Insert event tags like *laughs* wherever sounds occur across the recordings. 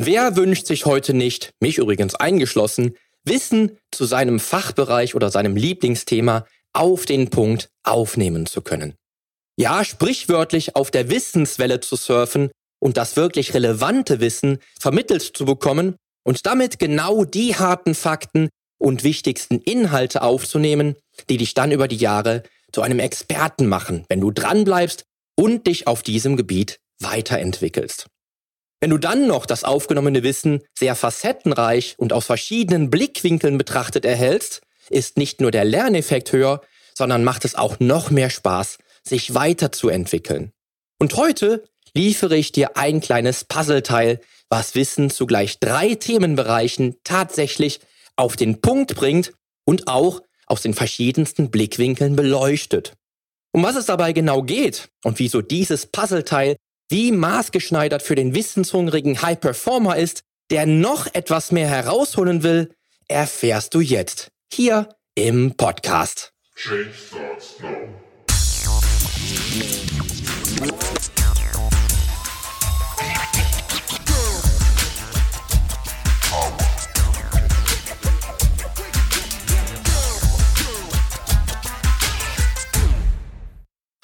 Wer wünscht sich heute nicht, mich übrigens eingeschlossen, Wissen zu seinem Fachbereich oder seinem Lieblingsthema auf den Punkt aufnehmen zu können? Ja, sprichwörtlich auf der Wissenswelle zu surfen und das wirklich relevante Wissen vermittelt zu bekommen und damit genau die harten Fakten und wichtigsten Inhalte aufzunehmen, die dich dann über die Jahre zu einem Experten machen, wenn du dranbleibst und dich auf diesem Gebiet weiterentwickelst. Wenn du dann noch das aufgenommene Wissen sehr facettenreich und aus verschiedenen Blickwinkeln betrachtet erhältst, ist nicht nur der Lerneffekt höher, sondern macht es auch noch mehr Spaß, sich weiterzuentwickeln. Und heute liefere ich dir ein kleines Puzzleteil, was Wissen zu gleich drei Themenbereichen tatsächlich auf den Punkt bringt und auch aus den verschiedensten Blickwinkeln beleuchtet. Um was es dabei genau geht und wieso dieses Puzzleteil wie maßgeschneidert für den wissenshungrigen High Performer ist, der noch etwas mehr herausholen will, erfährst du jetzt hier im Podcast. Change starts now.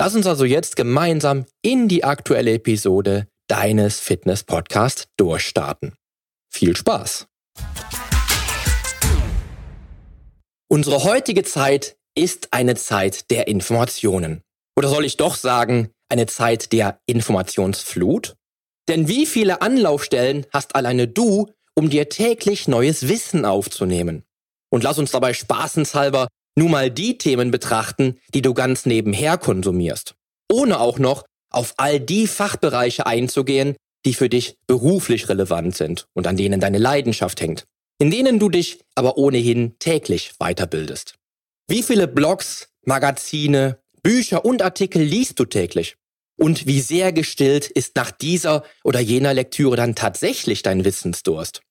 Lass uns also jetzt gemeinsam in die aktuelle Episode deines Fitness-Podcasts durchstarten. Viel Spaß! Unsere heutige Zeit ist eine Zeit der Informationen. Oder soll ich doch sagen, eine Zeit der Informationsflut? Denn wie viele Anlaufstellen hast alleine du, um dir täglich neues Wissen aufzunehmen? Und lass uns dabei spaßenshalber nun mal die Themen betrachten, die du ganz nebenher konsumierst, ohne auch noch auf all die Fachbereiche einzugehen, die für dich beruflich relevant sind und an denen deine Leidenschaft hängt, in denen du dich aber ohnehin täglich weiterbildest. Wie viele Blogs, Magazine, Bücher und Artikel liest du täglich? Und wie sehr gestillt ist nach dieser oder jener Lektüre dann tatsächlich dein Wissensdurst?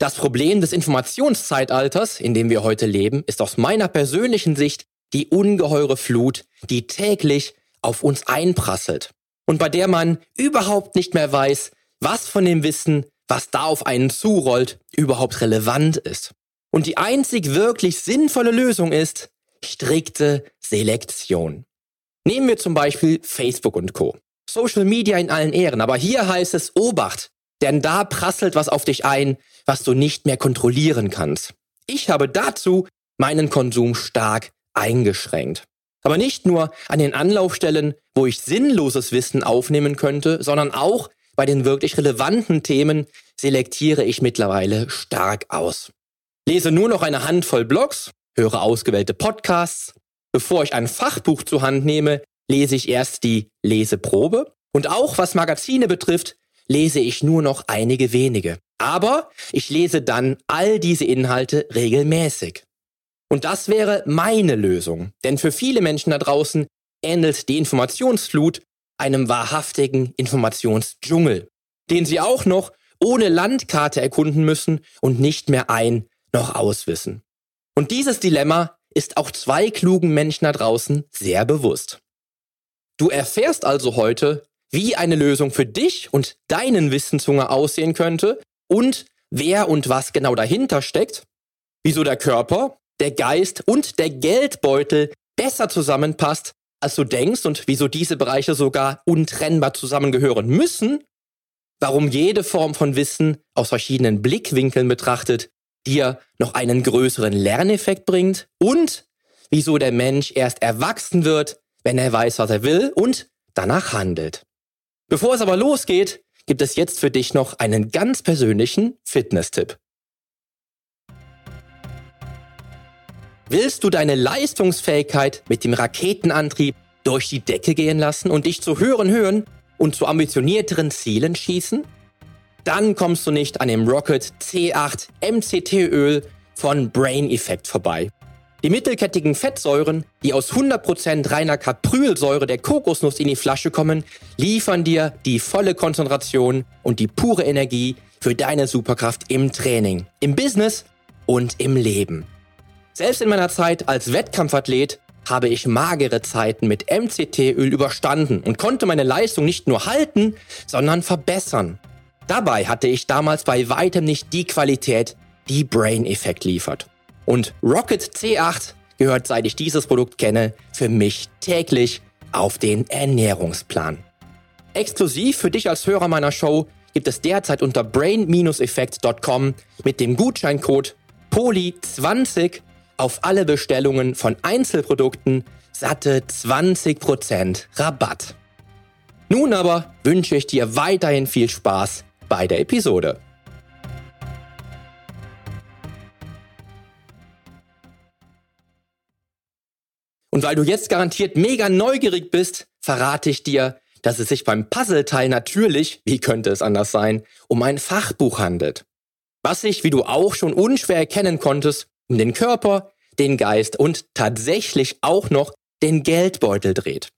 Das Problem des Informationszeitalters, in dem wir heute leben, ist aus meiner persönlichen Sicht die ungeheure Flut, die täglich auf uns einprasselt und bei der man überhaupt nicht mehr weiß, was von dem Wissen, was da auf einen zurollt, überhaupt relevant ist. Und die einzig wirklich sinnvolle Lösung ist strikte Selektion. Nehmen wir zum Beispiel Facebook und Co. Social Media in allen Ehren, aber hier heißt es Obacht, denn da prasselt was auf dich ein, was du nicht mehr kontrollieren kannst. Ich habe dazu meinen Konsum stark eingeschränkt. Aber nicht nur an den Anlaufstellen, wo ich sinnloses Wissen aufnehmen könnte, sondern auch bei den wirklich relevanten Themen selektiere ich mittlerweile stark aus. Lese nur noch eine Handvoll Blogs, höre ausgewählte Podcasts. Bevor ich ein Fachbuch zur Hand nehme, lese ich erst die Leseprobe. Und auch was Magazine betrifft, lese ich nur noch einige wenige. Aber ich lese dann all diese Inhalte regelmäßig. Und das wäre meine Lösung. Denn für viele Menschen da draußen ähnelt die Informationsflut einem wahrhaftigen Informationsdschungel, den sie auch noch ohne Landkarte erkunden müssen und nicht mehr ein noch auswissen. Und dieses Dilemma ist auch zwei klugen Menschen da draußen sehr bewusst. Du erfährst also heute, wie eine Lösung für dich und deinen Wissenshunger aussehen könnte und wer und was genau dahinter steckt, wieso der Körper, der Geist und der Geldbeutel besser zusammenpasst, als du denkst und wieso diese Bereiche sogar untrennbar zusammengehören müssen, warum jede Form von Wissen aus verschiedenen Blickwinkeln betrachtet dir noch einen größeren Lerneffekt bringt und wieso der Mensch erst erwachsen wird, wenn er weiß, was er will und danach handelt. Bevor es aber losgeht, gibt es jetzt für dich noch einen ganz persönlichen Fitness-Tipp. Willst du deine Leistungsfähigkeit mit dem Raketenantrieb durch die Decke gehen lassen und dich zu höheren Höhen und zu ambitionierteren Zielen schießen? dann kommst du nicht an dem Rocket C8 MCT-Öl von Brain Effect vorbei. Die mittelkettigen Fettsäuren, die aus 100% reiner Kaprylsäure der Kokosnuss in die Flasche kommen, liefern dir die volle Konzentration und die pure Energie für deine Superkraft im Training, im Business und im Leben. Selbst in meiner Zeit als Wettkampfathlet habe ich magere Zeiten mit MCT-Öl überstanden und konnte meine Leistung nicht nur halten, sondern verbessern. Dabei hatte ich damals bei weitem nicht die Qualität, die Brain Effect liefert. Und Rocket C8 gehört, seit ich dieses Produkt kenne, für mich täglich auf den Ernährungsplan. Exklusiv für dich als Hörer meiner Show gibt es derzeit unter brain-effekt.com mit dem Gutscheincode POLI20 auf alle Bestellungen von Einzelprodukten satte 20% Rabatt. Nun aber wünsche ich dir weiterhin viel Spaß bei der Episode. Und weil du jetzt garantiert mega neugierig bist, verrate ich dir, dass es sich beim Puzzleteil natürlich, wie könnte es anders sein, um ein Fachbuch handelt. Was sich, wie du auch schon unschwer erkennen konntest, um den Körper, den Geist und tatsächlich auch noch den Geldbeutel dreht.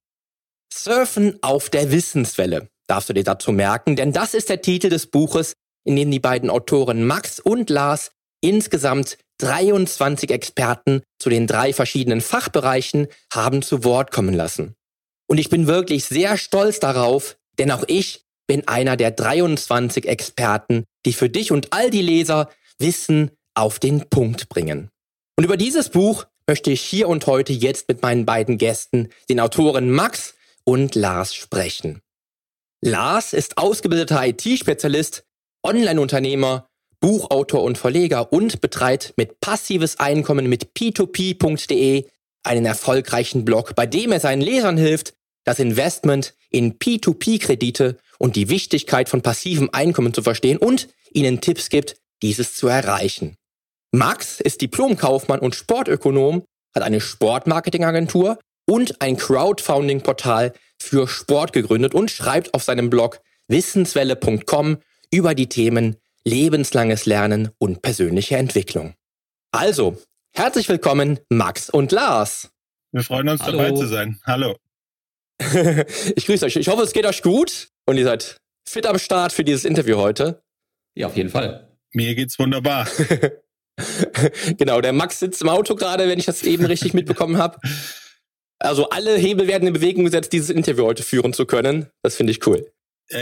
Surfen auf der Wissenswelle, darfst du dir dazu merken, denn das ist der Titel des Buches, in dem die beiden Autoren Max und Lars insgesamt 23 Experten zu den drei verschiedenen Fachbereichen haben zu Wort kommen lassen. Und ich bin wirklich sehr stolz darauf, denn auch ich bin einer der 23 Experten, die für dich und all die Leser Wissen auf den Punkt bringen. Und über dieses Buch möchte ich hier und heute jetzt mit meinen beiden Gästen, den Autoren Max und Lars, sprechen. Lars ist ausgebildeter IT-Spezialist, Online-Unternehmer Buchautor und Verleger und betreibt mit passives Einkommen mit p2p.de einen erfolgreichen Blog, bei dem er seinen Lesern hilft, das Investment in P2P-Kredite und die Wichtigkeit von passivem Einkommen zu verstehen und ihnen Tipps gibt, dieses zu erreichen. Max ist Diplomkaufmann und Sportökonom, hat eine Sportmarketingagentur und ein Crowdfunding-Portal für Sport gegründet und schreibt auf seinem Blog wissenswelle.com über die Themen lebenslanges Lernen und persönliche Entwicklung. Also, herzlich willkommen, Max und Lars. Wir freuen uns Hallo. dabei zu sein. Hallo. *laughs* ich grüße euch. Ich hoffe, es geht euch gut und ihr seid fit am Start für dieses Interview heute. Ja, auf jeden Fall. Mir geht's wunderbar. *laughs* genau, der Max sitzt im Auto gerade, wenn ich das eben richtig *laughs* mitbekommen habe. Also alle Hebel werden in Bewegung gesetzt, dieses Interview heute führen zu können. Das finde ich cool.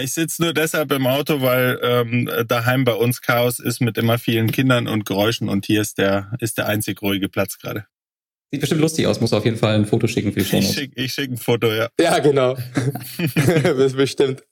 Ich sitze nur deshalb im Auto, weil ähm, daheim bei uns Chaos ist mit immer vielen Kindern und Geräuschen und hier ist der, ist der einzig ruhige Platz gerade. Sieht bestimmt lustig aus, muss auf jeden Fall ein Foto schicken für die Show. Ich schicke schick ein Foto, ja. Ja, genau. das *laughs* bestimmt.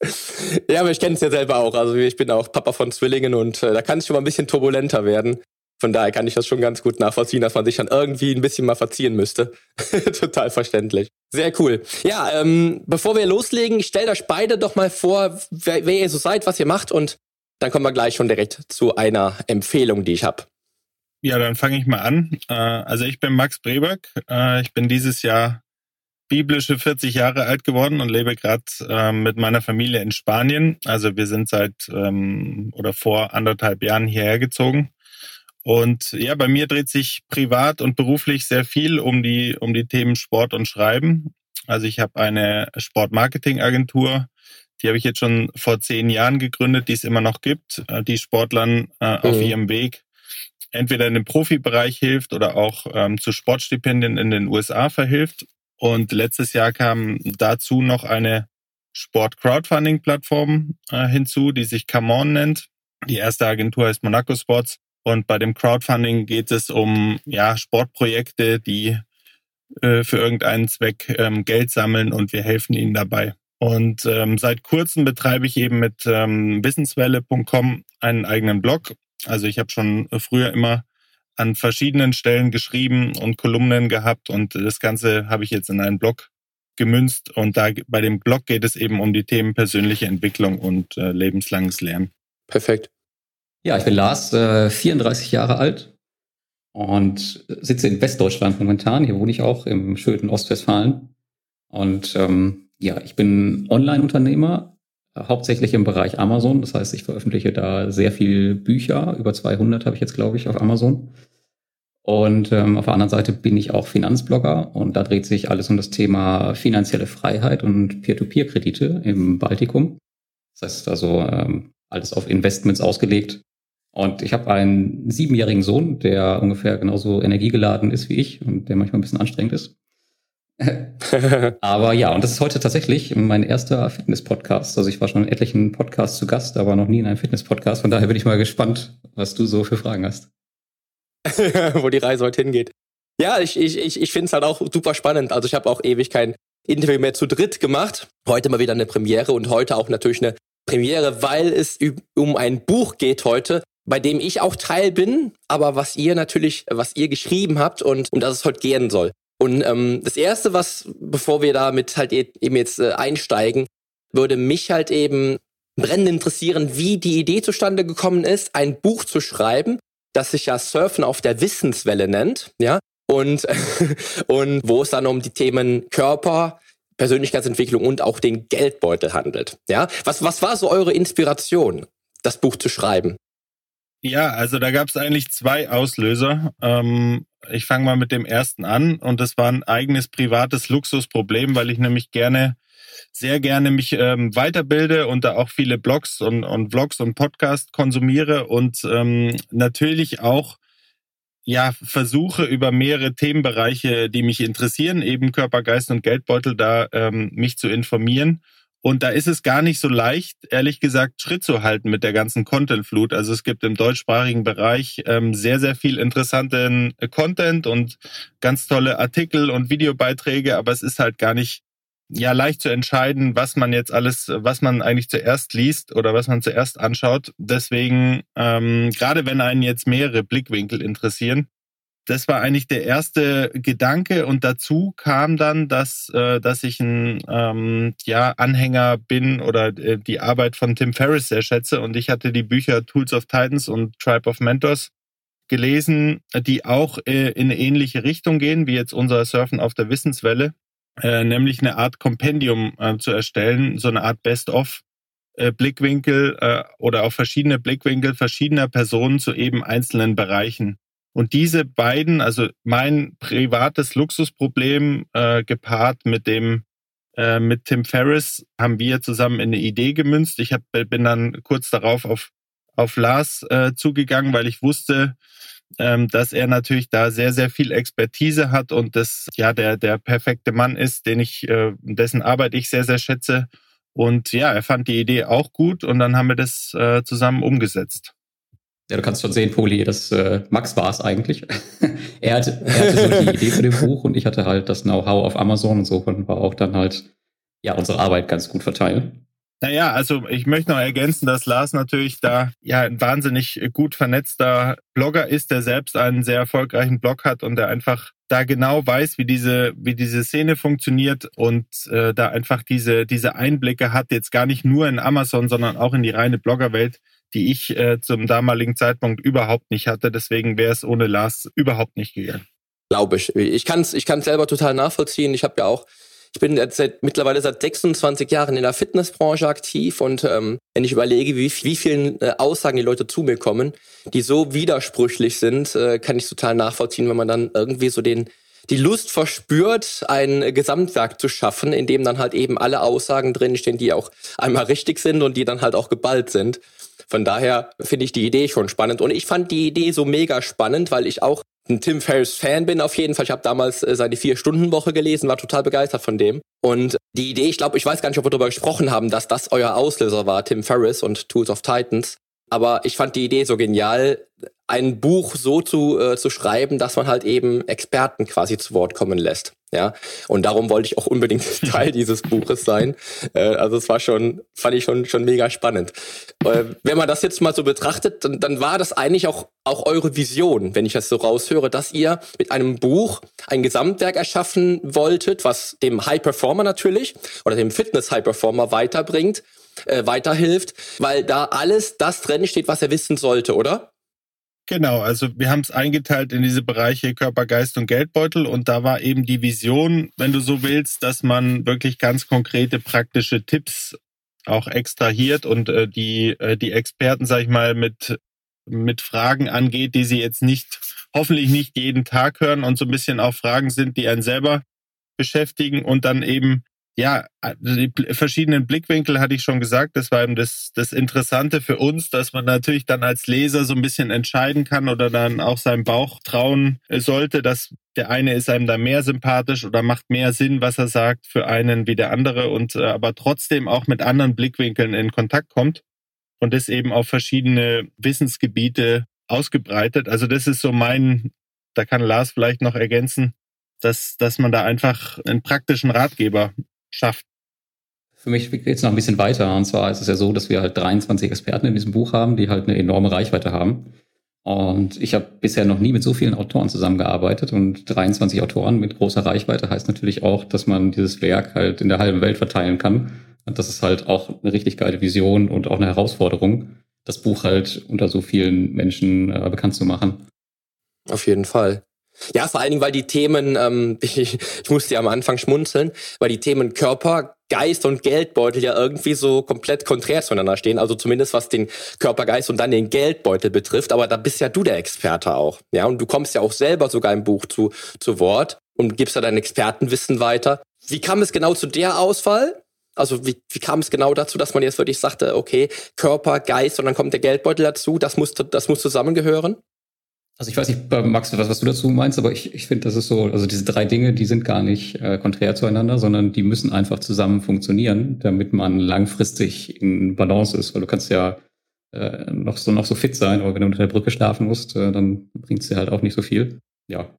Ja, aber ich kenne es ja selber auch. Also ich bin auch Papa von Zwillingen und äh, da kann es schon mal ein bisschen turbulenter werden. Von daher kann ich das schon ganz gut nachvollziehen, dass man sich dann irgendwie ein bisschen mal verziehen müsste. *laughs* Total verständlich. Sehr cool. Ja, ähm, bevor wir loslegen, stellt euch beide doch mal vor, wer, wer ihr so seid, was ihr macht und dann kommen wir gleich schon direkt zu einer Empfehlung, die ich habe. Ja, dann fange ich mal an. Äh, also ich bin Max Breberg. Äh, ich bin dieses Jahr biblische 40 Jahre alt geworden und lebe gerade äh, mit meiner Familie in Spanien. Also wir sind seit ähm, oder vor anderthalb Jahren hierher gezogen und ja, bei mir dreht sich privat und beruflich sehr viel um die, um die Themen Sport und Schreiben. Also ich habe eine Sportmarketingagentur, die habe ich jetzt schon vor zehn Jahren gegründet, die es immer noch gibt, äh, die Sportlern äh, mhm. auf ihrem Weg entweder in den Profibereich hilft oder auch ähm, zu Sportstipendien in den USA verhilft. Und letztes Jahr kam dazu noch eine Sport-Crowdfunding-Plattform äh, hinzu, die sich Come On nennt. Die erste Agentur heißt Monaco Sports und bei dem Crowdfunding geht es um ja, Sportprojekte, die äh, für irgendeinen Zweck ähm, Geld sammeln und wir helfen ihnen dabei. Und ähm, seit kurzem betreibe ich eben mit ähm, wissenswelle.com einen eigenen Blog. Also ich habe schon früher immer an verschiedenen Stellen geschrieben und Kolumnen gehabt und das Ganze habe ich jetzt in einen Blog gemünzt und da bei dem Blog geht es eben um die Themen persönliche Entwicklung und äh, lebenslanges Lernen. Perfekt. Ja, ich bin Lars, äh, 34 Jahre alt und sitze in Westdeutschland momentan. Hier wohne ich auch im schönen Ostwestfalen. Und ähm, ja, ich bin Online-Unternehmer, hauptsächlich im Bereich Amazon. Das heißt, ich veröffentliche da sehr viel Bücher. Über 200 habe ich jetzt, glaube ich, auf Amazon. Und ähm, auf der anderen Seite bin ich auch Finanzblogger und da dreht sich alles um das Thema finanzielle Freiheit und Peer-to-Peer-Kredite im Baltikum. Das heißt also ähm, alles auf Investments ausgelegt. Und ich habe einen siebenjährigen Sohn, der ungefähr genauso energiegeladen ist wie ich und der manchmal ein bisschen anstrengend ist. *laughs* aber ja, und das ist heute tatsächlich mein erster Fitness-Podcast. Also ich war schon in etlichen Podcasts zu Gast, aber noch nie in einem Fitness-Podcast. Von daher bin ich mal gespannt, was du so für Fragen hast. *laughs* wo die Reise heute hingeht. Ja, ich, ich, ich, ich finde es halt auch super spannend. Also ich habe auch ewig kein Interview mehr zu dritt gemacht. Heute mal wieder eine Premiere und heute auch natürlich eine Premiere, weil es um ein Buch geht heute, bei dem ich auch Teil bin, aber was ihr natürlich, was ihr geschrieben habt und um das es heute gehen soll. Und ähm, das erste, was, bevor wir damit halt e-, eben jetzt äh, einsteigen, würde mich halt eben brennend interessieren, wie die Idee zustande gekommen ist, ein Buch zu schreiben, das sich ja Surfen auf der Wissenswelle nennt, ja, und, *laughs* und wo es dann um die Themen Körper, Persönlichkeitsentwicklung und auch den Geldbeutel handelt. Ja, was, was war so eure Inspiration, das Buch zu schreiben? Ja, also da gab es eigentlich zwei Auslöser. Ähm, ich fange mal mit dem ersten an und das war ein eigenes privates Luxusproblem, weil ich nämlich gerne sehr gerne mich ähm, weiterbilde und da auch viele Blogs und, und Vlogs und Podcasts konsumiere und ähm, natürlich auch ja versuche über mehrere Themenbereiche, die mich interessieren, eben Körper, Geist und Geldbeutel, da ähm, mich zu informieren. Und da ist es gar nicht so leicht, ehrlich gesagt, Schritt zu halten mit der ganzen Content-Flut. Also es gibt im deutschsprachigen Bereich ähm, sehr, sehr viel interessanten Content und ganz tolle Artikel und Videobeiträge, aber es ist halt gar nicht ja leicht zu entscheiden, was man jetzt alles, was man eigentlich zuerst liest oder was man zuerst anschaut. Deswegen, ähm, gerade wenn einen jetzt mehrere Blickwinkel interessieren, das war eigentlich der erste Gedanke und dazu kam dann, dass, äh, dass ich ein ähm, ja, Anhänger bin oder äh, die Arbeit von Tim Ferriss sehr schätze und ich hatte die Bücher Tools of Titans und Tribe of Mentors gelesen, die auch äh, in eine ähnliche Richtung gehen, wie jetzt unser Surfen auf der Wissenswelle. Äh, nämlich eine Art Kompendium äh, zu erstellen, so eine Art Best-of. Äh, Blickwinkel oder auch verschiedene Blickwinkel verschiedener Personen zu eben einzelnen Bereichen. Und diese beiden, also mein privates Luxusproblem äh, gepaart mit dem äh, mit Tim Ferriss, haben wir zusammen in eine Idee gemünzt. Ich hab, bin dann kurz darauf auf auf Lars äh, zugegangen, weil ich wusste, ähm, dass er natürlich da sehr, sehr viel Expertise hat und das ja der, der perfekte Mann ist, den ich, äh, dessen Arbeit ich sehr, sehr schätze. Und ja, er fand die Idee auch gut und dann haben wir das äh, zusammen umgesetzt. Ja, du kannst schon sehen, Poli, dass äh, Max war es eigentlich. *laughs* er, hatte, er hatte so die *laughs* Idee für dem Buch und ich hatte halt das Know-how auf Amazon und so konnten wir auch dann halt ja unsere Arbeit ganz gut verteilen. Naja, also ich möchte noch ergänzen, dass Lars natürlich da ja ein wahnsinnig gut vernetzter Blogger ist, der selbst einen sehr erfolgreichen Blog hat und der einfach da genau weiß, wie diese wie diese Szene funktioniert und äh, da einfach diese diese Einblicke hat jetzt gar nicht nur in Amazon, sondern auch in die reine Bloggerwelt, die ich äh, zum damaligen Zeitpunkt überhaupt nicht hatte. Deswegen wäre es ohne Lars überhaupt nicht gegangen. Glaube ich. Ich kann es ich kann's selber total nachvollziehen. Ich habe ja auch ich bin seit, mittlerweile seit 26 Jahren in der Fitnessbranche aktiv und ähm, wenn ich überlege, wie, wie vielen äh, Aussagen die Leute zu mir kommen, die so widersprüchlich sind, äh, kann ich total nachvollziehen, wenn man dann irgendwie so den die Lust verspürt, ein Gesamtwerk zu schaffen, in dem dann halt eben alle Aussagen drinstehen, die auch einmal richtig sind und die dann halt auch geballt sind. Von daher finde ich die Idee schon spannend. Und ich fand die Idee so mega spannend, weil ich auch ein Tim Ferriss Fan bin auf jeden Fall. Ich habe damals äh, seine Vier-Stunden-Woche gelesen, war total begeistert von dem. Und die Idee, ich glaube, ich weiß gar nicht, ob wir darüber gesprochen haben, dass das euer Auslöser war, Tim Ferriss und Tools of Titans. Aber ich fand die Idee so genial, ein Buch so zu, äh, zu schreiben, dass man halt eben Experten quasi zu Wort kommen lässt. Ja, und darum wollte ich auch unbedingt *laughs* Teil dieses Buches sein. Äh, also es war schon, fand ich schon, schon mega spannend. Äh, wenn man das jetzt mal so betrachtet, dann, dann war das eigentlich auch, auch eure Vision, wenn ich das so raushöre, dass ihr mit einem Buch ein Gesamtwerk erschaffen wolltet, was dem High Performer natürlich oder dem Fitness High Performer weiterbringt, äh, weiterhilft, weil da alles das drin steht, was er wissen sollte, oder? Genau, also wir haben es eingeteilt in diese Bereiche Körper, Geist und Geldbeutel und da war eben die Vision, wenn du so willst, dass man wirklich ganz konkrete praktische Tipps auch extrahiert und äh, die, äh, die Experten, sag ich mal, mit, mit Fragen angeht, die sie jetzt nicht, hoffentlich nicht jeden Tag hören und so ein bisschen auch Fragen sind, die einen selber beschäftigen und dann eben ja, die verschiedenen Blickwinkel hatte ich schon gesagt. Das war eben das, das Interessante für uns, dass man natürlich dann als Leser so ein bisschen entscheiden kann oder dann auch seinem Bauch trauen sollte, dass der eine ist einem da mehr sympathisch oder macht mehr Sinn, was er sagt, für einen wie der andere und äh, aber trotzdem auch mit anderen Blickwinkeln in Kontakt kommt und das eben auf verschiedene Wissensgebiete ausgebreitet. Also das ist so mein, da kann Lars vielleicht noch ergänzen, dass, dass man da einfach einen praktischen Ratgeber schafft. Für mich geht es noch ein bisschen weiter. Und zwar ist es ja so, dass wir halt 23 Experten in diesem Buch haben, die halt eine enorme Reichweite haben. Und ich habe bisher noch nie mit so vielen Autoren zusammengearbeitet. Und 23 Autoren mit großer Reichweite heißt natürlich auch, dass man dieses Werk halt in der halben Welt verteilen kann. Und das ist halt auch eine richtig geile Vision und auch eine Herausforderung, das Buch halt unter so vielen Menschen äh, bekannt zu machen. Auf jeden Fall. Ja, vor allen Dingen, weil die Themen, ähm, *laughs* ich, ich musste ja am Anfang schmunzeln, weil die Themen Körper, Geist und Geldbeutel ja irgendwie so komplett konträr zueinander stehen. Also zumindest was den Körpergeist und dann den Geldbeutel betrifft. Aber da bist ja du der Experte auch. Ja, und du kommst ja auch selber sogar im Buch zu, zu Wort und gibst ja dein Expertenwissen weiter. Wie kam es genau zu der Auswahl? Also wie, wie kam es genau dazu, dass man jetzt wirklich sagte, okay, Körper, Geist und dann kommt der Geldbeutel dazu, das muss, das muss zusammengehören? Also ich weiß nicht, Max, was, was du dazu meinst, aber ich, ich finde, das ist so, also diese drei Dinge, die sind gar nicht äh, konträr zueinander, sondern die müssen einfach zusammen funktionieren, damit man langfristig in Balance ist. Weil du kannst ja äh, noch so noch so fit sein, aber wenn du unter der Brücke schlafen musst, äh, dann bringt es dir halt auch nicht so viel. Ja.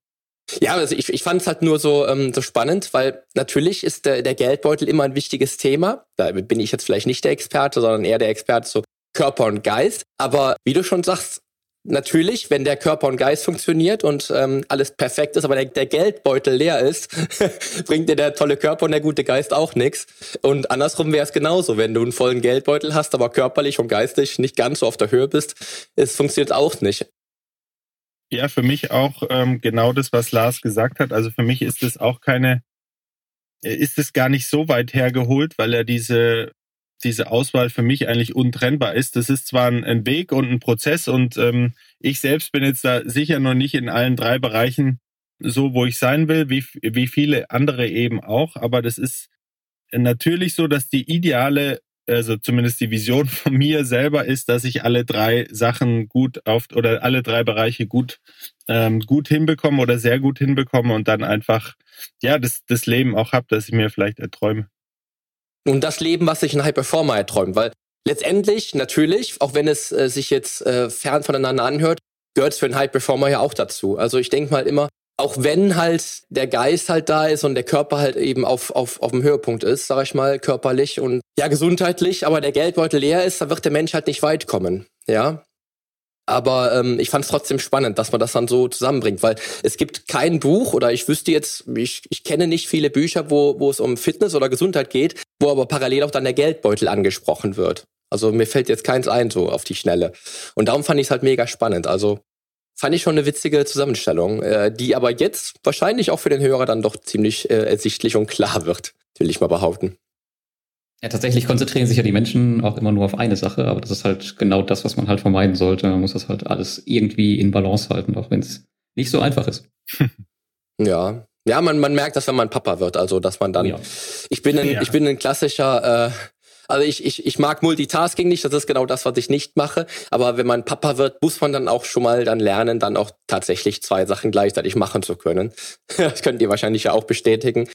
Ja, also ich, ich fand es halt nur so, ähm, so spannend, weil natürlich ist der, der Geldbeutel immer ein wichtiges Thema. Da bin ich jetzt vielleicht nicht der Experte, sondern eher der Experte so Körper und Geist. Aber wie du schon sagst, natürlich, wenn der Körper und Geist funktioniert und ähm, alles perfekt ist, aber der, der Geldbeutel leer ist, *laughs* bringt dir der tolle Körper und der gute Geist auch nichts. Und andersrum wäre es genauso, wenn du einen vollen Geldbeutel hast, aber körperlich und geistig nicht ganz so auf der Höhe bist, es funktioniert auch nicht. Ja, für mich auch ähm, genau das, was Lars gesagt hat. Also für mich ist es auch keine, ist es gar nicht so weit hergeholt, weil er diese diese Auswahl für mich eigentlich untrennbar ist. Das ist zwar ein, ein Weg und ein Prozess und ähm, ich selbst bin jetzt da sicher noch nicht in allen drei Bereichen so, wo ich sein will, wie, wie viele andere eben auch. Aber das ist natürlich so, dass die ideale, also zumindest die Vision *laughs* von mir selber ist, dass ich alle drei Sachen gut auf oder alle drei Bereiche gut ähm, gut hinbekomme oder sehr gut hinbekomme und dann einfach ja das das Leben auch habe, das ich mir vielleicht erträume und das Leben, was sich ein High Performer erträumt. Weil letztendlich, natürlich, auch wenn es äh, sich jetzt äh, fern voneinander anhört, gehört es für einen High Performer ja auch dazu. Also ich denke mal immer, auch wenn halt der Geist halt da ist und der Körper halt eben auf, auf, auf dem Höhepunkt ist, sag ich mal, körperlich und ja, gesundheitlich, aber der Geldbeutel leer ist, da wird der Mensch halt nicht weit kommen. Ja. Aber ähm, ich fand es trotzdem spannend, dass man das dann so zusammenbringt, weil es gibt kein Buch oder ich wüsste jetzt, ich, ich kenne nicht viele Bücher, wo, wo es um Fitness oder Gesundheit geht, wo aber parallel auch dann der Geldbeutel angesprochen wird. Also mir fällt jetzt keins ein so auf die Schnelle. Und darum fand ich es halt mega spannend. Also fand ich schon eine witzige Zusammenstellung, äh, die aber jetzt wahrscheinlich auch für den Hörer dann doch ziemlich äh, ersichtlich und klar wird, will ich mal behaupten. Ja, tatsächlich konzentrieren sich ja die Menschen auch immer nur auf eine Sache, aber das ist halt genau das, was man halt vermeiden sollte. Man muss das halt alles irgendwie in Balance halten, auch wenn es nicht so einfach ist. *laughs* ja. Ja, man, man merkt das, wenn man Papa wird, also dass man dann. Ja. Ich bin ein, ja. ich bin ein klassischer, äh, also ich, ich, ich mag Multitasking nicht, das ist genau das, was ich nicht mache. Aber wenn man Papa wird, muss man dann auch schon mal dann lernen, dann auch tatsächlich zwei Sachen gleichzeitig machen zu können. *laughs* das könnt ihr wahrscheinlich ja auch bestätigen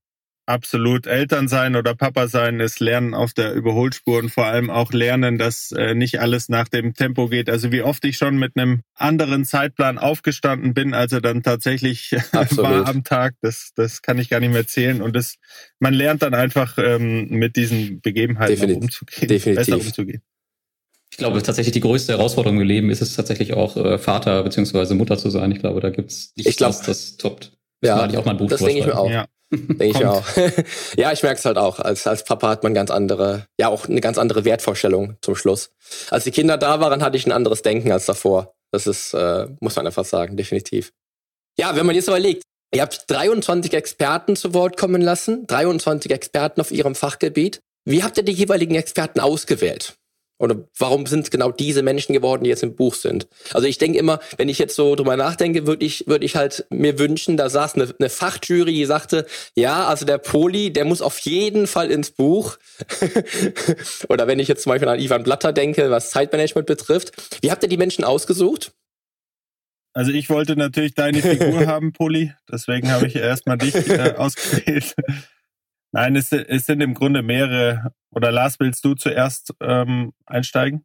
absolut Eltern sein oder Papa sein ist Lernen auf der Überholspur und vor allem auch lernen, dass äh, nicht alles nach dem Tempo geht. Also wie oft ich schon mit einem anderen Zeitplan aufgestanden bin, als er dann tatsächlich *laughs* war am Tag, das, das kann ich gar nicht mehr zählen. Und das, man lernt dann einfach ähm, mit diesen Begebenheiten Definitiv. umzugehen, Definitiv. besser umzugehen. Ich glaube, tatsächlich die größte Herausforderung im Leben ist es tatsächlich auch, äh, Vater beziehungsweise Mutter zu sein. Ich glaube, da gibt's nichts, ich glaub, was das toppt. Ja, ich auch mal ein Buch das denke ich mir auch. Ja. Denke ich auch. *laughs* ja, ich merke es halt auch. Als, als Papa hat man ganz andere, ja auch eine ganz andere Wertvorstellung zum Schluss. Als die Kinder da waren, hatte ich ein anderes Denken als davor. Das ist, äh, muss man einfach sagen, definitiv. Ja, wenn man jetzt überlegt, ihr habt 23 Experten zu Wort kommen lassen, 23 Experten auf ihrem Fachgebiet. Wie habt ihr die jeweiligen Experten ausgewählt? Oder warum sind genau diese Menschen geworden, die jetzt im Buch sind? Also ich denke immer, wenn ich jetzt so drüber nachdenke, würde ich, würde ich halt mir wünschen, da saß eine, eine Fachjury, die sagte, ja, also der Poli, der muss auf jeden Fall ins Buch. *laughs* Oder wenn ich jetzt zum Beispiel an Ivan Blatter denke, was Zeitmanagement betrifft. Wie habt ihr die Menschen ausgesucht? Also ich wollte natürlich deine Figur *laughs* haben, Poli. Deswegen habe ich erstmal dich äh, *laughs* ausgewählt. Nein, es, es, sind im Grunde mehrere. Oder Lars, willst du zuerst ähm, einsteigen?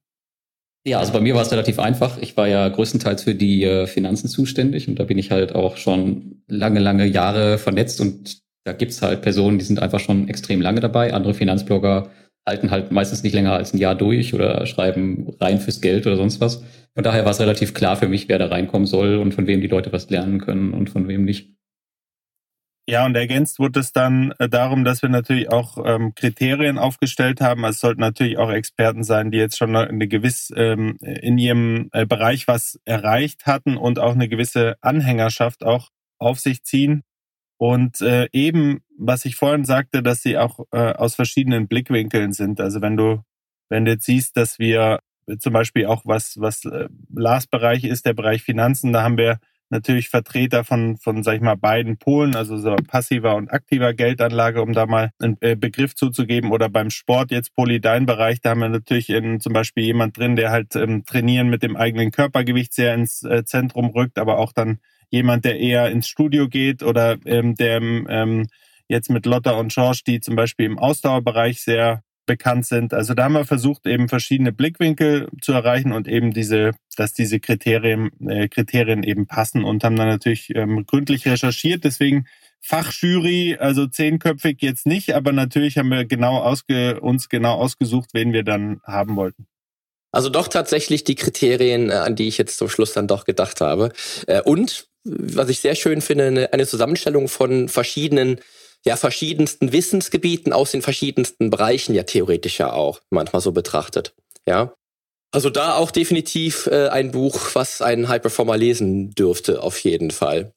Ja, also bei mir war es relativ einfach. Ich war ja größtenteils für die äh, Finanzen zuständig und da bin ich halt auch schon lange, lange Jahre vernetzt und da gibt's halt Personen, die sind einfach schon extrem lange dabei. Andere Finanzblogger halten halt meistens nicht länger als ein Jahr durch oder schreiben rein fürs Geld oder sonst was. Von daher war es relativ klar für mich, wer da reinkommen soll und von wem die Leute was lernen können und von wem nicht. Ja, und ergänzt wurde es dann äh, darum, dass wir natürlich auch ähm, Kriterien aufgestellt haben. Also es sollten natürlich auch Experten sein, die jetzt schon eine gewiss ähm, in ihrem äh, Bereich was erreicht hatten und auch eine gewisse Anhängerschaft auch auf sich ziehen. Und äh, eben, was ich vorhin sagte, dass sie auch äh, aus verschiedenen Blickwinkeln sind. Also wenn du, wenn du jetzt siehst, dass wir zum Beispiel auch was, was äh, Lars Bereich ist, der Bereich Finanzen, da haben wir natürlich Vertreter von, von, sag ich mal, beiden Polen, also so passiver und aktiver Geldanlage, um da mal einen äh, Begriff zuzugeben. Oder beim Sport jetzt Poli, dein Bereich, da haben wir natürlich in, zum Beispiel jemand drin, der halt ähm, trainieren mit dem eigenen Körpergewicht sehr ins äh, Zentrum rückt, aber auch dann jemand, der eher ins Studio geht oder ähm, der ähm, jetzt mit Lotta und George, die zum Beispiel im Ausdauerbereich sehr bekannt sind. Also da haben wir versucht, eben verschiedene Blickwinkel zu erreichen und eben diese, dass diese Kriterien, äh, Kriterien eben passen und haben dann natürlich ähm, gründlich recherchiert. Deswegen Fachjury, also zehnköpfig jetzt nicht, aber natürlich haben wir genau ausge, uns genau ausgesucht, wen wir dann haben wollten. Also doch tatsächlich die Kriterien, äh, an die ich jetzt zum Schluss dann doch gedacht habe. Äh, und was ich sehr schön finde, eine Zusammenstellung von verschiedenen ja verschiedensten Wissensgebieten aus den verschiedensten Bereichen ja theoretisch ja auch manchmal so betrachtet. Ja. Also da auch definitiv äh, ein Buch, was ein High Performer lesen dürfte, auf jeden Fall.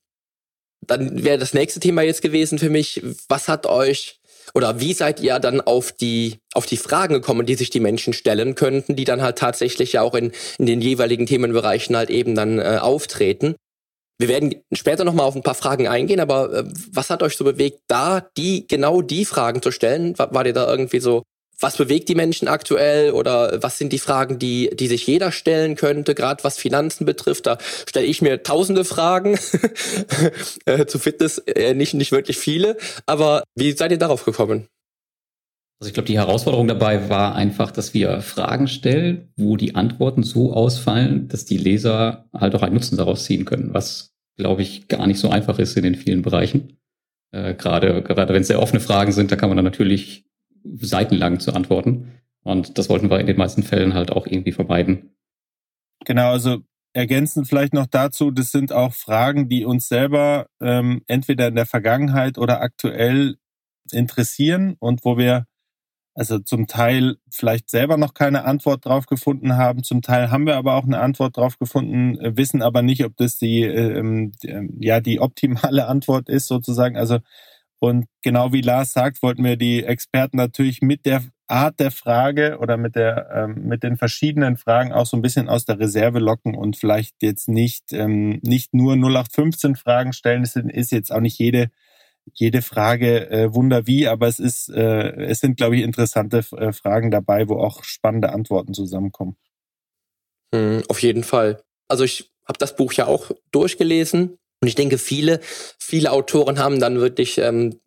Dann wäre das nächste Thema jetzt gewesen für mich, was hat euch oder wie seid ihr dann auf die, auf die Fragen gekommen, die sich die Menschen stellen könnten, die dann halt tatsächlich ja auch in, in den jeweiligen Themenbereichen halt eben dann äh, auftreten? Wir werden später nochmal auf ein paar Fragen eingehen, aber äh, was hat euch so bewegt, da die, genau die Fragen zu stellen? War, war dir da irgendwie so, was bewegt die Menschen aktuell oder was sind die Fragen, die, die sich jeder stellen könnte, gerade was Finanzen betrifft? Da stelle ich mir tausende Fragen, *laughs* äh, zu Fitness äh, nicht, nicht wirklich viele, aber wie seid ihr darauf gekommen? Also ich glaube, die Herausforderung dabei war einfach, dass wir Fragen stellen, wo die Antworten so ausfallen, dass die Leser halt auch einen Nutzen daraus ziehen können, was glaube ich, gar nicht so einfach ist in den vielen Bereichen. Äh, gerade gerade wenn es sehr offene Fragen sind, da kann man dann natürlich seitenlang zu antworten. Und das wollten wir in den meisten Fällen halt auch irgendwie vermeiden. Genau, also ergänzend vielleicht noch dazu, das sind auch Fragen, die uns selber ähm, entweder in der Vergangenheit oder aktuell interessieren und wo wir also zum Teil vielleicht selber noch keine Antwort drauf gefunden haben, zum Teil haben wir aber auch eine Antwort drauf gefunden, äh, wissen aber nicht, ob das die, ähm, ähm, ja die optimale *laughs* Antwort ist sozusagen. Also und genau wie Lars sagt, wollten wir die Experten natürlich mit der Art der Frage oder mit der ähm, mit den verschiedenen Fragen auch so ein bisschen aus der Reserve locken und vielleicht jetzt nicht ähm, nicht nur 0815 Fragen stellen. Es ist jetzt auch nicht jede jede Frage äh, Wunder wie, aber es ist, äh, es sind, glaube ich, interessante äh, Fragen dabei, wo auch spannende Antworten zusammenkommen. Mhm, auf jeden Fall. Also ich habe das Buch ja auch durchgelesen und ich denke, viele, viele Autoren haben dann wirklich ähm,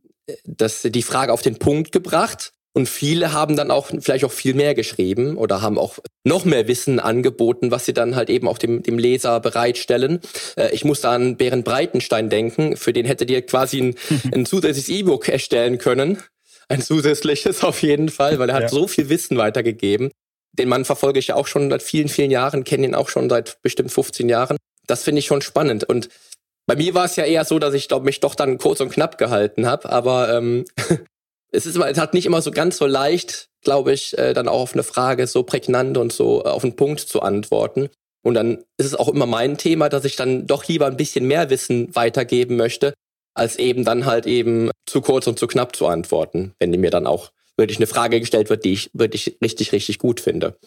das, die Frage auf den Punkt gebracht und viele haben dann auch vielleicht auch viel mehr geschrieben oder haben auch noch mehr Wissen angeboten, was sie dann halt eben auch dem, dem Leser bereitstellen. Äh, ich muss da an Bären Breitenstein denken. Für den hättet ihr quasi ein, *laughs* ein zusätzliches E-Book erstellen können. Ein zusätzliches auf jeden Fall, weil er hat ja. so viel Wissen weitergegeben. Den Mann verfolge ich ja auch schon seit vielen, vielen Jahren, kenne ihn auch schon seit bestimmt 15 Jahren. Das finde ich schon spannend. Und bei mir war es ja eher so, dass ich glaub, mich doch dann kurz und knapp gehalten habe. Aber ähm, *laughs* es ist es hat nicht immer so ganz so leicht, glaube ich, äh, dann auch auf eine Frage so prägnant und so äh, auf einen Punkt zu antworten. Und dann ist es auch immer mein Thema, dass ich dann doch lieber ein bisschen mehr Wissen weitergeben möchte, als eben dann halt eben zu kurz und zu knapp zu antworten, wenn mir dann auch wirklich eine Frage gestellt wird, die ich wirklich richtig, richtig gut finde.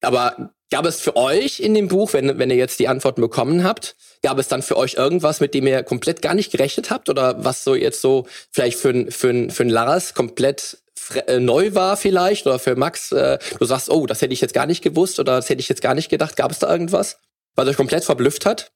Aber gab es für euch in dem Buch, wenn, wenn ihr jetzt die Antworten bekommen habt, gab es dann für euch irgendwas, mit dem ihr komplett gar nicht gerechnet habt oder was so jetzt so vielleicht für, für, für ein Lars komplett äh, neu war vielleicht oder für Max, äh, du sagst, oh, das hätte ich jetzt gar nicht gewusst oder das hätte ich jetzt gar nicht gedacht. Gab es da irgendwas, was euch komplett verblüfft hat?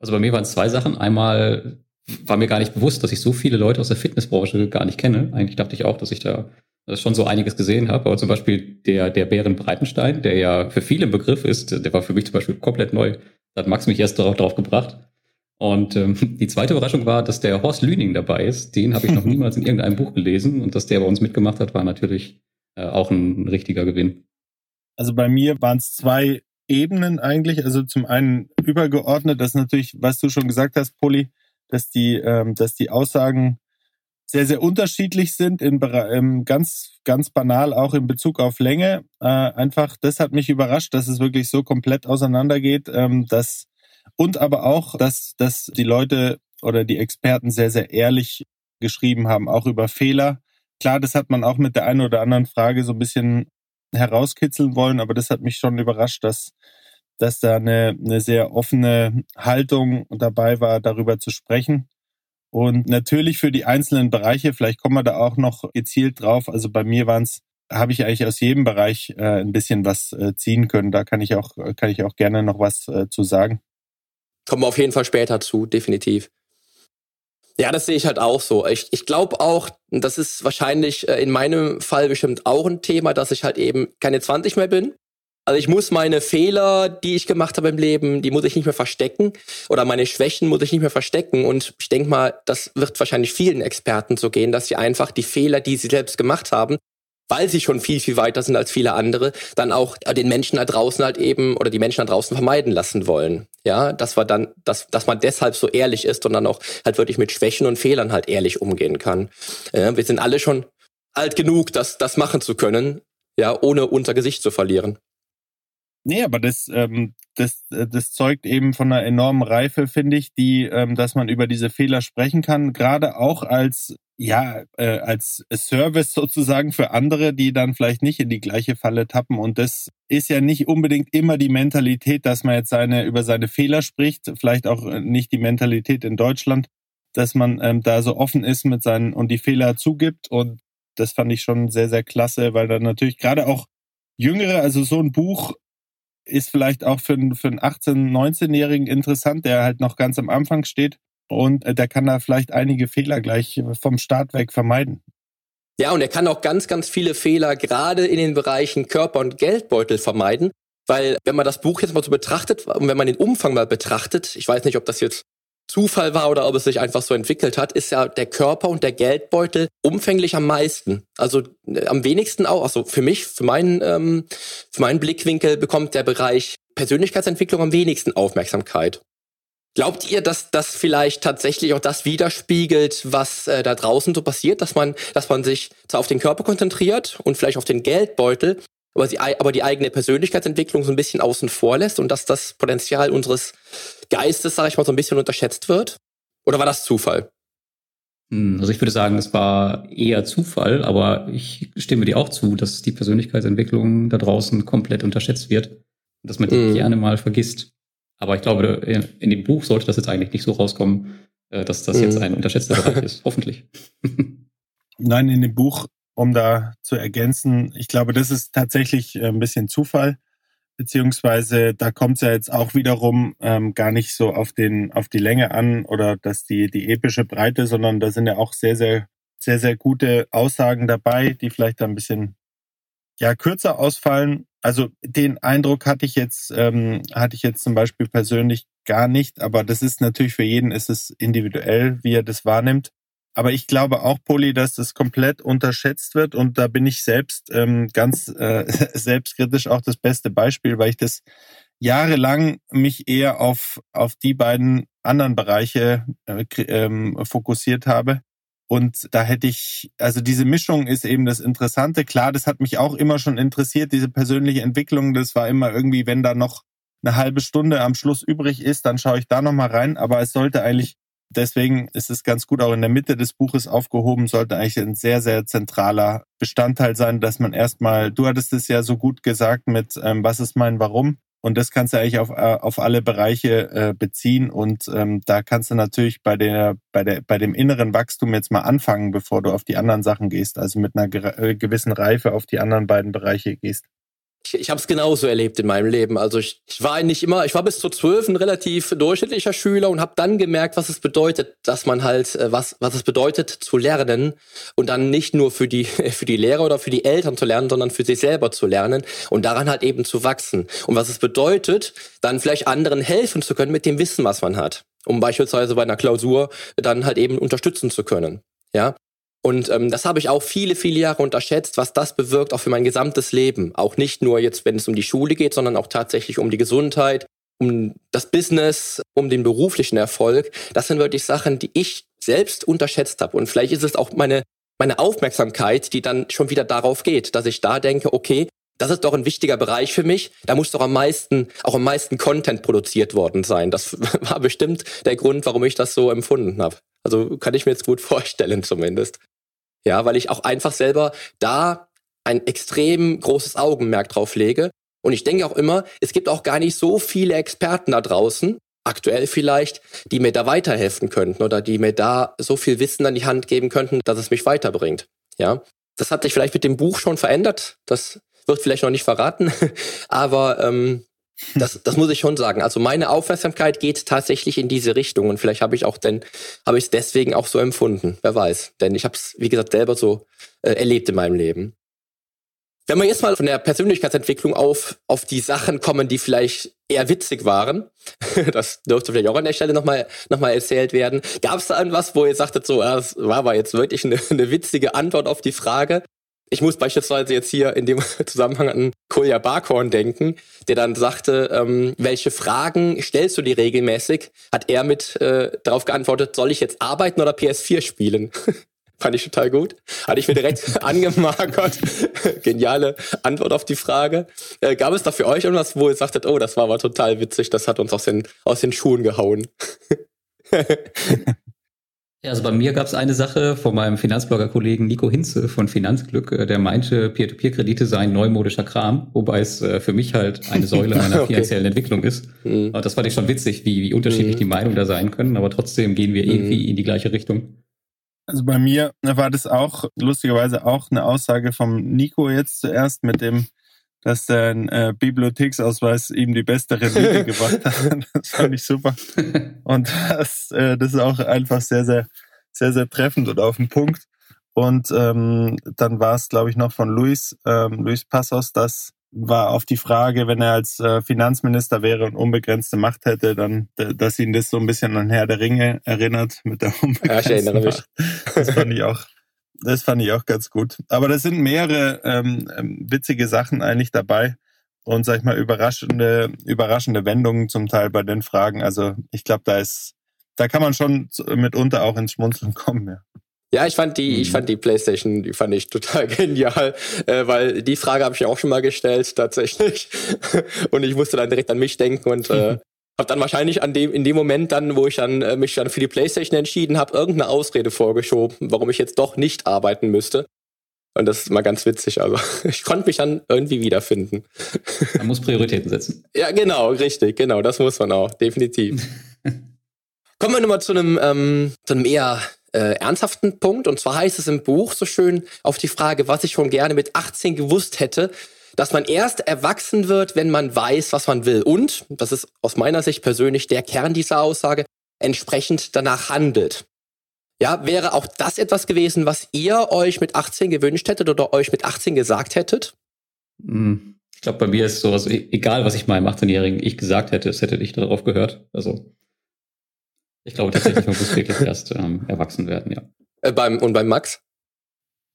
Also bei mir waren es zwei Sachen. Einmal war mir gar nicht bewusst, dass ich so viele Leute aus der Fitnessbranche gar nicht kenne. Eigentlich dachte ich auch, dass ich da schon so einiges gesehen habe. Aber zum Beispiel der, der Bären Breitenstein, der ja für viele ein Begriff ist, der war für mich zum Beispiel komplett neu. Da hat Max mich erst darauf, darauf gebracht. Und ähm, *laughs* die zweite Überraschung war, dass der Horst Lüning dabei ist. Den habe ich noch *laughs* niemals in irgendeinem Buch gelesen. Und dass der bei uns mitgemacht hat, war natürlich äh, auch ein, ein richtiger Gewinn. Also bei mir waren es zwei Ebenen eigentlich. Also zum einen übergeordnet, das ist natürlich, was du schon gesagt hast, Poli, dass die, ähm, dass die Aussagen sehr, sehr unterschiedlich sind, in, ähm, ganz, ganz banal auch in Bezug auf Länge. Äh, einfach, das hat mich überrascht, dass es wirklich so komplett auseinandergeht, ähm, dass, und aber auch, dass, dass die Leute oder die Experten sehr, sehr ehrlich geschrieben haben, auch über Fehler. Klar, das hat man auch mit der einen oder anderen Frage so ein bisschen herauskitzeln wollen, aber das hat mich schon überrascht, dass, dass da eine, eine sehr offene Haltung dabei war, darüber zu sprechen. Und natürlich für die einzelnen Bereiche, vielleicht kommen wir da auch noch gezielt drauf. Also bei mir waren es, habe ich eigentlich aus jedem Bereich äh, ein bisschen was äh, ziehen können. Da kann ich auch, kann ich auch gerne noch was äh, zu sagen. Kommen wir auf jeden Fall später zu, definitiv. Ja, das sehe ich halt auch so. Ich, ich glaube auch, das ist wahrscheinlich äh, in meinem Fall bestimmt auch ein Thema, dass ich halt eben keine 20 mehr bin also ich muss meine Fehler, die ich gemacht habe im Leben, die muss ich nicht mehr verstecken oder meine Schwächen muss ich nicht mehr verstecken. Und ich denke mal, das wird wahrscheinlich vielen Experten so gehen, dass sie einfach die Fehler, die sie selbst gemacht haben, weil sie schon viel, viel weiter sind als viele andere, dann auch den Menschen da draußen halt eben oder die Menschen da draußen vermeiden lassen wollen. Ja, dass wir dann, dass, dass man deshalb so ehrlich ist und dann auch halt wirklich mit Schwächen und Fehlern halt ehrlich umgehen kann. Ja, wir sind alle schon alt genug, das, das machen zu können, ja, ohne unser Gesicht zu verlieren. Nee, aber das, ähm, das, äh, das zeugt eben von einer enormen Reife, finde ich, die, ähm, dass man über diese Fehler sprechen kann, gerade auch als ja, äh, als Service *laughs* sozusagen für andere, die dann vielleicht nicht in die gleiche Falle tappen. Und das ist ja nicht unbedingt immer die Mentalität, dass man jetzt seine, über seine Fehler spricht, vielleicht auch äh, nicht die Mentalität in Deutschland, dass man ähm, da so offen ist mit seinen und die Fehler zugibt. Und das fand ich schon sehr, sehr klasse, weil dann natürlich gerade auch Jüngere, also so ein Buch ist vielleicht auch für, einen, für einen 18-, 19-Jährigen interessant, der halt noch ganz am Anfang steht und äh, der kann da vielleicht einige Fehler gleich vom Start weg vermeiden. Ja, und er kann auch ganz, ganz viele Fehler gerade in den Bereichen Körper und Geldbeutel vermeiden, weil wenn man das Buch jetzt mal so betrachtet und wenn man den Umfang mal betrachtet, ich weiß nicht, ob das jetzt Zufall war oder ob es sich einfach so entwickelt hat, ist ja der Körper und der Geldbeutel umfänglich am meisten. Also äh, am wenigsten auch, also für mich, für meinen, ähm, für meinen Blickwinkel bekommt der Bereich Persönlichkeitsentwicklung am wenigsten Aufmerksamkeit. Glaubt ihr, dass das vielleicht tatsächlich auch das widerspiegelt, was äh, da draußen so passiert, dass man, dass man sich zwar auf den Körper konzentriert und vielleicht auf den Geldbeutel, aber, sie, aber die eigene Persönlichkeitsentwicklung so ein bisschen außen vor lässt und dass das Potenzial unseres Geistes, sage ich mal, so ein bisschen unterschätzt wird? Oder war das Zufall? Hm, also ich würde sagen, es war eher Zufall, aber ich stimme dir auch zu, dass die Persönlichkeitsentwicklung da draußen komplett unterschätzt wird und dass man die mm. gerne mal vergisst. Aber ich glaube, in dem Buch sollte das jetzt eigentlich nicht so rauskommen, äh, dass das mm. jetzt ein unterschätzter Bereich ist. *laughs* Hoffentlich. *laughs* Nein, in dem Buch um da zu ergänzen, ich glaube, das ist tatsächlich äh, ein bisschen Zufall, beziehungsweise da kommt es ja jetzt auch wiederum ähm, gar nicht so auf den auf die Länge an oder dass die die epische Breite, sondern da sind ja auch sehr sehr sehr sehr gute Aussagen dabei, die vielleicht ein bisschen ja kürzer ausfallen. Also den Eindruck hatte ich jetzt ähm, hatte ich jetzt zum Beispiel persönlich gar nicht, aber das ist natürlich für jeden ist es individuell, wie er das wahrnimmt. Aber ich glaube auch, Poli, dass das komplett unterschätzt wird. Und da bin ich selbst ähm, ganz äh, *laughs* selbstkritisch auch das beste Beispiel, weil ich das jahrelang mich eher auf, auf die beiden anderen Bereiche äh, ähm, fokussiert habe. Und da hätte ich, also diese Mischung ist eben das Interessante. Klar, das hat mich auch immer schon interessiert, diese persönliche Entwicklung. Das war immer irgendwie, wenn da noch eine halbe Stunde am Schluss übrig ist, dann schaue ich da nochmal rein. Aber es sollte eigentlich deswegen ist es ganz gut auch in der Mitte des Buches aufgehoben, sollte eigentlich ein sehr, sehr zentraler Bestandteil sein, dass man erstmal, du hattest es ja so gut gesagt mit, ähm, was ist mein Warum? Und das kannst du eigentlich auf, äh, auf alle Bereiche äh, beziehen. Und ähm, da kannst du natürlich bei, der, bei, der, bei dem inneren Wachstum jetzt mal anfangen, bevor du auf die anderen Sachen gehst. Also mit einer äh, gewissen Reife auf die anderen beiden Bereiche gehst ich, ich habe es genauso erlebt in meinem Leben. Also ich, ich war nicht immer, ich war bis zu zwölf ein relativ durchschnittlicher Schüler und habe dann gemerkt, was es bedeutet, dass man halt, äh, was, was es bedeutet zu lernen und dann nicht nur für die, *laughs* für die Lehrer oder für die Eltern zu lernen, sondern für sich selber zu lernen und daran halt eben zu wachsen. Und was es bedeutet, dann vielleicht anderen helfen zu können mit dem Wissen, was man hat. Um beispielsweise bei einer Klausur dann halt eben unterstützen zu können. Ja, und ähm, das habe ich auch viele, viele Jahre unterschätzt, was das bewirkt, auch für mein gesamtes Leben. Auch nicht nur jetzt, wenn es um die Schule geht, sondern auch tatsächlich um die Gesundheit, um das Business, um den beruflichen Erfolg. Das sind wirklich Sachen, die ich selbst unterschätzt habe. Und vielleicht ist es auch meine, meine Aufmerksamkeit, die dann schon wieder darauf geht, dass ich da denke, okay, das ist doch ein wichtiger Bereich für mich. Da muss doch am meisten, auch am meisten Content produziert worden sein. Das *laughs* war bestimmt der Grund, warum ich das so empfunden habe. Also kann ich mir jetzt gut vorstellen zumindest. Ja, weil ich auch einfach selber da ein extrem großes Augenmerk drauf lege. Und ich denke auch immer, es gibt auch gar nicht so viele Experten da draußen, aktuell vielleicht, die mir da weiterhelfen könnten oder die mir da so viel Wissen an die Hand geben könnten, dass es mich weiterbringt. Ja, das hat sich vielleicht mit dem Buch schon verändert. Das wird vielleicht noch nicht verraten, *laughs* aber ähm, das, das muss ich schon sagen. Also meine Aufmerksamkeit geht tatsächlich in diese Richtung und vielleicht habe ich auch denn habe ich es deswegen auch so empfunden. Wer weiß? Denn ich habe es wie gesagt selber so äh, erlebt in meinem Leben. Wenn wir jetzt mal von der Persönlichkeitsentwicklung auf auf die Sachen kommen, die vielleicht eher witzig waren, *laughs* das dürfte vielleicht auch an der Stelle nochmal noch mal erzählt werden. Gab es da irgendwas, wo ihr sagtet, so, das war aber jetzt wirklich eine, *laughs* eine witzige Antwort auf die Frage? Ich muss beispielsweise jetzt hier in dem *laughs* Zusammenhang an Kolja Barkhorn denken, der dann sagte, ähm, welche Fragen stellst du dir regelmäßig? Hat er mit äh, darauf geantwortet, soll ich jetzt arbeiten oder PS4 spielen? *laughs* Fand ich total gut. Hatte ich mir direkt *laughs* angemarkert. Geniale Antwort auf die Frage. Äh, gab es da für euch irgendwas, wo ihr sagtet, oh, das war aber total witzig, das hat uns aus den, aus den Schuhen gehauen? Ja, also bei mir gab es eine Sache von meinem Finanzblogger-Kollegen Nico Hinze von Finanzglück, äh, der meinte, Peer-to-Peer-Kredite seien neumodischer Kram, wobei es äh, für mich halt eine Säule *laughs* meiner okay. finanziellen Entwicklung ist. Mhm. Das fand ich schon witzig, wie, wie unterschiedlich mhm. die Meinungen da sein können, aber trotzdem gehen wir irgendwie mhm. in die gleiche Richtung. Also bei mir war das auch lustigerweise auch eine Aussage vom Nico jetzt zuerst mit dem, dass der äh, Bibliotheksausweis ihm die beste Rendite *laughs* gebracht hat. Das fand ich super. Und das, äh, das ist auch einfach sehr, sehr, sehr, sehr treffend und auf den Punkt. Und ähm, dann war es, glaube ich, noch von Luis, ähm, Luis Passos, das war auf die Frage, wenn er als äh, Finanzminister wäre und unbegrenzte Macht hätte, dann, dass ihn das so ein bisschen an Herr der Ringe erinnert mit der unbegrenzten ja, ich erinnere Macht. Mich. Das fand ich auch das fand ich auch ganz gut. Aber da sind mehrere ähm, ähm, witzige Sachen eigentlich dabei und sag ich mal überraschende überraschende Wendungen zum Teil bei den Fragen. Also ich glaube, da ist da kann man schon mitunter auch ins Schmunzeln *laughs* kommen. Ja. Ja, ich fand die, ich mhm. fand die PlayStation, die fand ich total *laughs* genial, äh, weil die Frage habe ich auch schon mal gestellt tatsächlich *laughs* und ich musste dann direkt an mich denken und äh, Hab dann wahrscheinlich an dem, in dem Moment dann, wo ich dann äh, mich dann für die Playstation entschieden habe, irgendeine Ausrede vorgeschoben, warum ich jetzt doch nicht arbeiten müsste. Und das ist mal ganz witzig. Also *laughs* ich konnte mich dann irgendwie wiederfinden. *laughs* Man muss Prioritäten setzen. ja, genau, richtig, genau, das muss man auch, definitiv. *laughs* Kommen wir nochmal zu einem, ähm, zu einem eher äh, ernsthaften Punkt. Und zwar heißt es im Buch so schön auf die Frage, was ich schon gerne mit 18 gewusst hätte, dass man erst erwachsen wird, wenn man weiß, was man will. Und, das ist aus meiner Sicht persönlich der Kern dieser Aussage, entsprechend danach handelt. Ja, wäre auch das etwas gewesen, was ihr euch mit 18 gewünscht hättet oder euch mit 18 gesagt hättet? Hm, ich glaube, bei mir ist sowas, e-, egal was ich meinem 18-Jährigen ich gesagt hätte, es hätte ich darauf gehört. Also, ich glaube tatsächlich, man muss wirklich *laughs* erst ähm, erwachsen werden, ja. Äh, beim, und beim Max?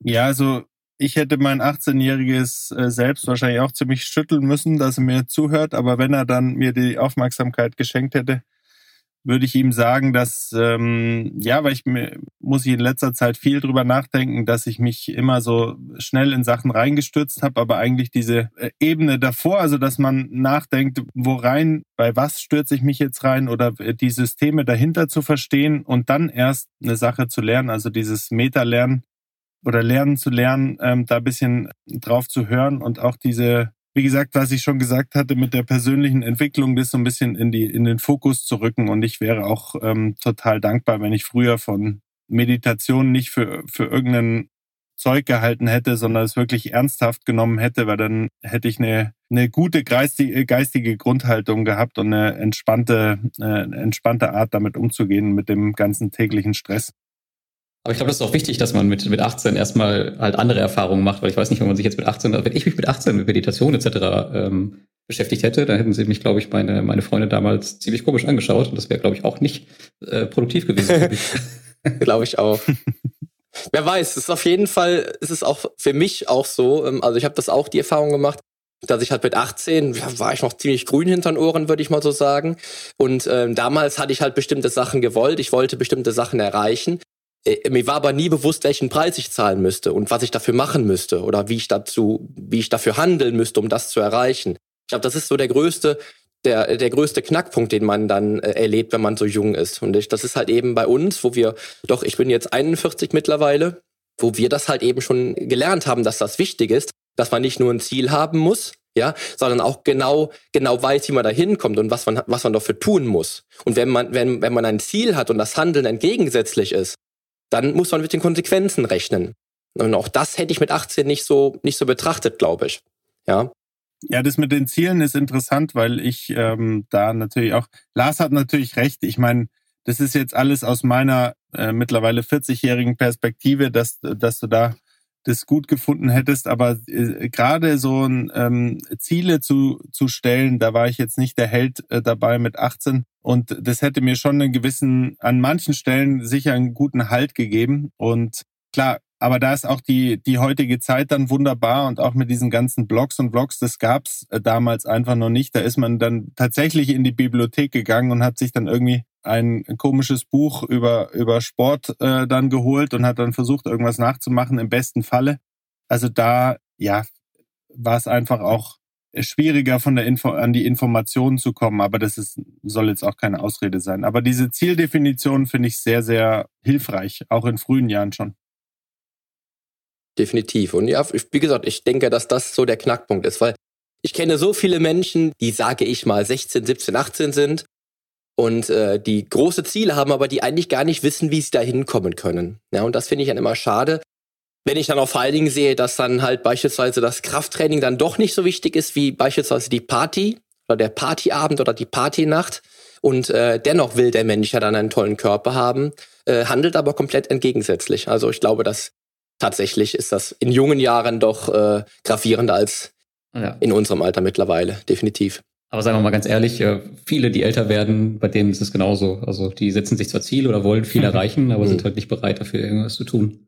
Ja, also ich hätte mein 18-jähriges äh, selbst wahrscheinlich auch ziemlich schütteln müssen, dass er mir zuhört. Aber wenn er dann mir die Aufmerksamkeit geschenkt hätte, würde ich ihm sagen, dass ähm, ja, weil ich mir muss ich in letzter Zeit viel drüber nachdenken, dass ich mich immer so schnell in Sachen reingestürzt habe, aber eigentlich diese äh, Ebene davor, also dass man nachdenkt, wo rein, bei was stürze ich mich jetzt rein oder die Systeme dahinter zu verstehen und dann erst eine Sache zu lernen, also dieses Meta-Lernen oder lernen zu lernen, ähm, da ein bisschen drauf zu hören und auch diese wie gesagt, was ich schon gesagt hatte, mit der persönlichen Entwicklung, das so ein bisschen in, die, in den Fokus zu rücken. Und ich wäre auch ähm, total dankbar, wenn ich früher von Meditation nicht für, für irgendeinen Zeug gehalten hätte, sondern es wirklich ernsthaft genommen hätte, weil dann hätte ich eine, eine gute geistige, geistige Grundhaltung gehabt und eine entspannte, äh, entspannte Art damit umzugehen mit dem ganzen täglichen Stress. Aber ich glaube, das ist auch wichtig, dass man mit, mit 18 erstmal halt andere Erfahrungen macht, weil ich weiß nicht, wenn man sich jetzt mit 18, wenn ich mich mit 18 mit Meditation etc. Ähm, beschäftigt hätte, da hätten sie mich, glaube ich, meine, meine Freunde damals ziemlich komisch angeschaut und das wäre, glaube ich, auch nicht äh, produktiv gewesen. *laughs* *laughs* glaube ich auch. Wer weiß, es ist auf jeden Fall, es ist auch für mich auch so, ähm, also ich habe das auch die Erfahrung gemacht, dass ich halt mit 18, ja, war ich noch ziemlich grün hinter den Ohren, würde ich mal so sagen. Und ähm, damals hatte ich halt bestimmte Sachen gewollt, ich wollte bestimmte Sachen erreichen. Äh, mir war aber nie bewusst, welchen Preis ich zahlen müsste und was ich dafür machen müsste oder wie ich dazu, wie ich dafür handeln müsste, um das zu erreichen. Ich glaube, das ist so der größte, der, der größte Knackpunkt, den man dann äh, erlebt, wenn man so jung ist. Und ich, das ist halt eben bei uns, wo wir, doch, ich bin jetzt 41 mittlerweile, wo wir das halt eben schon gelernt haben, dass das wichtig ist, dass man nicht nur ein Ziel haben muss, ja, sondern auch genau, genau weiß, wie man da hinkommt und was man, was man dafür tun muss. Und wenn man, wenn, wenn man ein Ziel hat und das Handeln entgegensätzlich ist, dann muss man mit den Konsequenzen rechnen. Und auch das hätte ich mit 18 nicht so, nicht so betrachtet, glaube ich. Ja. Ja, das mit den Zielen ist interessant, weil ich ähm, da natürlich auch, Lars hat natürlich recht. Ich meine, das ist jetzt alles aus meiner äh, mittlerweile 40-jährigen Perspektive, dass, dass du da das gut gefunden hättest, aber äh, gerade so ein ähm, Ziele zu, zu stellen, da war ich jetzt nicht der Held äh, dabei mit 18 und das hätte mir schon einen gewissen, an manchen Stellen sicher einen guten Halt gegeben und klar, aber da ist auch die, die heutige Zeit dann wunderbar und auch mit diesen ganzen Blogs und Blogs, das gab's äh, damals einfach noch nicht. Da ist man dann tatsächlich in die Bibliothek gegangen und hat sich dann irgendwie ein komisches Buch über, über Sport äh, dann geholt und hat dann versucht, irgendwas nachzumachen, im besten Falle. Also da, ja, war es einfach auch schwieriger von der Info an die Informationen zu kommen, aber das ist, soll jetzt auch keine Ausrede sein. Aber diese Zieldefinition finde ich sehr, sehr hilfreich, auch in frühen Jahren schon. Definitiv. Und ja, wie gesagt, ich denke, dass das so der Knackpunkt ist, weil ich kenne so viele Menschen, die, sage ich mal, 16, 17, 18 sind und äh, die große Ziele haben, aber die eigentlich gar nicht wissen, wie sie da hinkommen können. Ja, und das finde ich dann immer schade. Wenn ich dann auch vor allen Dingen sehe, dass dann halt beispielsweise das Krafttraining dann doch nicht so wichtig ist wie beispielsweise die Party oder der Partyabend oder die Partynacht und äh, dennoch will der Mensch ja dann einen tollen Körper haben, äh, handelt aber komplett entgegensätzlich. Also ich glaube, dass tatsächlich ist das in jungen Jahren doch äh, gravierender als ja. in unserem Alter mittlerweile, definitiv. Aber sagen wir mal ganz ehrlich, äh, viele, die älter werden, bei denen ist es genauso. Also die setzen sich zwar Ziele oder wollen viel *laughs* erreichen, aber sind mhm. halt nicht bereit dafür irgendwas zu tun.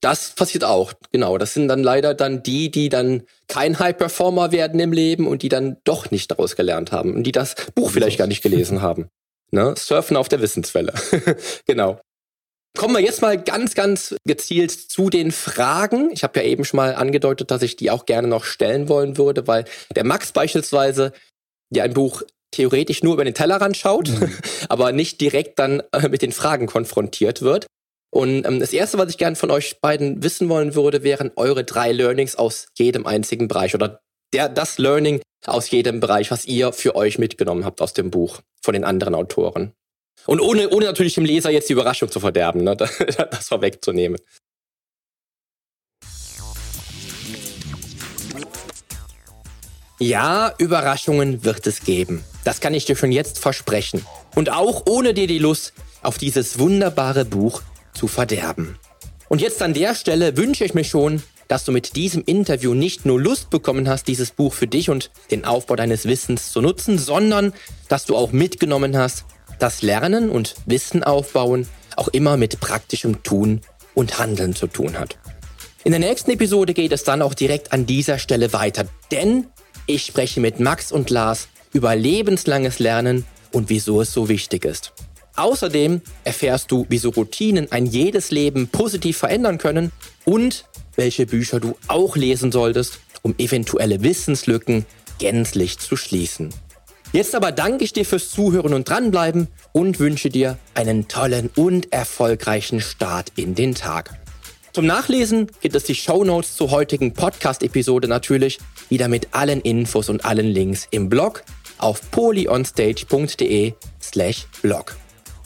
Das passiert auch, genau. Das sind dann leider dann die, die dann kein High-Performer werden im Leben und die dann doch nicht daraus gelernt haben und die das Buch vielleicht gar nicht gelesen *laughs* haben. Ne? Surfen auf der Wissenswelle. *laughs* genau. Kommen wir jetzt mal ganz, ganz gezielt zu den Fragen. Ich habe ja eben schon mal angedeutet, dass ich die auch gerne noch stellen wollen würde, weil der Max beispielsweise ja ein Buch theoretisch nur über den Tellerrand schaut, mhm. *laughs* aber nicht direkt dann äh, mit den Fragen konfrontiert wird. Und ähm, das Erste, was ich gerne von euch beiden wissen wollen würde, wären eure drei Learnings aus jedem einzigen Bereich oder der, das Learning aus jedem Bereich, was ihr für euch mitgenommen habt aus dem Buch von den anderen Autoren. Und ohne, ohne natürlich dem Leser jetzt die Überraschung zu verderben, ne? *laughs* das vorwegzunehmen. Ja, Überraschungen wird es geben. Das kann ich dir schon jetzt versprechen. Und auch ohne dir die Lust auf dieses wunderbare Buch zu verderben. Und jetzt an der Stelle wünsche ich mir schon, dass du mit diesem Interview nicht nur Lust bekommen hast, dieses Buch für dich und den Aufbau deines Wissens zu nutzen, sondern dass du auch mitgenommen hast, dass Lernen und Wissen aufbauen auch immer mit praktischem Tun und Handeln zu tun hat. In der nächsten Episode geht es dann auch direkt an dieser Stelle weiter, denn ich spreche mit Max und Lars über lebenslanges Lernen und wieso es so wichtig ist. Außerdem erfährst du, wieso Routinen ein jedes Leben positiv verändern können und welche Bücher du auch lesen solltest, um eventuelle Wissenslücken gänzlich zu schließen. Jetzt aber danke ich dir fürs Zuhören und dranbleiben und wünsche dir einen tollen und erfolgreichen Start in den Tag. Zum Nachlesen gibt es die Show Notes zur heutigen Podcast-Episode natürlich wieder mit allen Infos und allen Links im Blog auf polyonstage.de slash blog.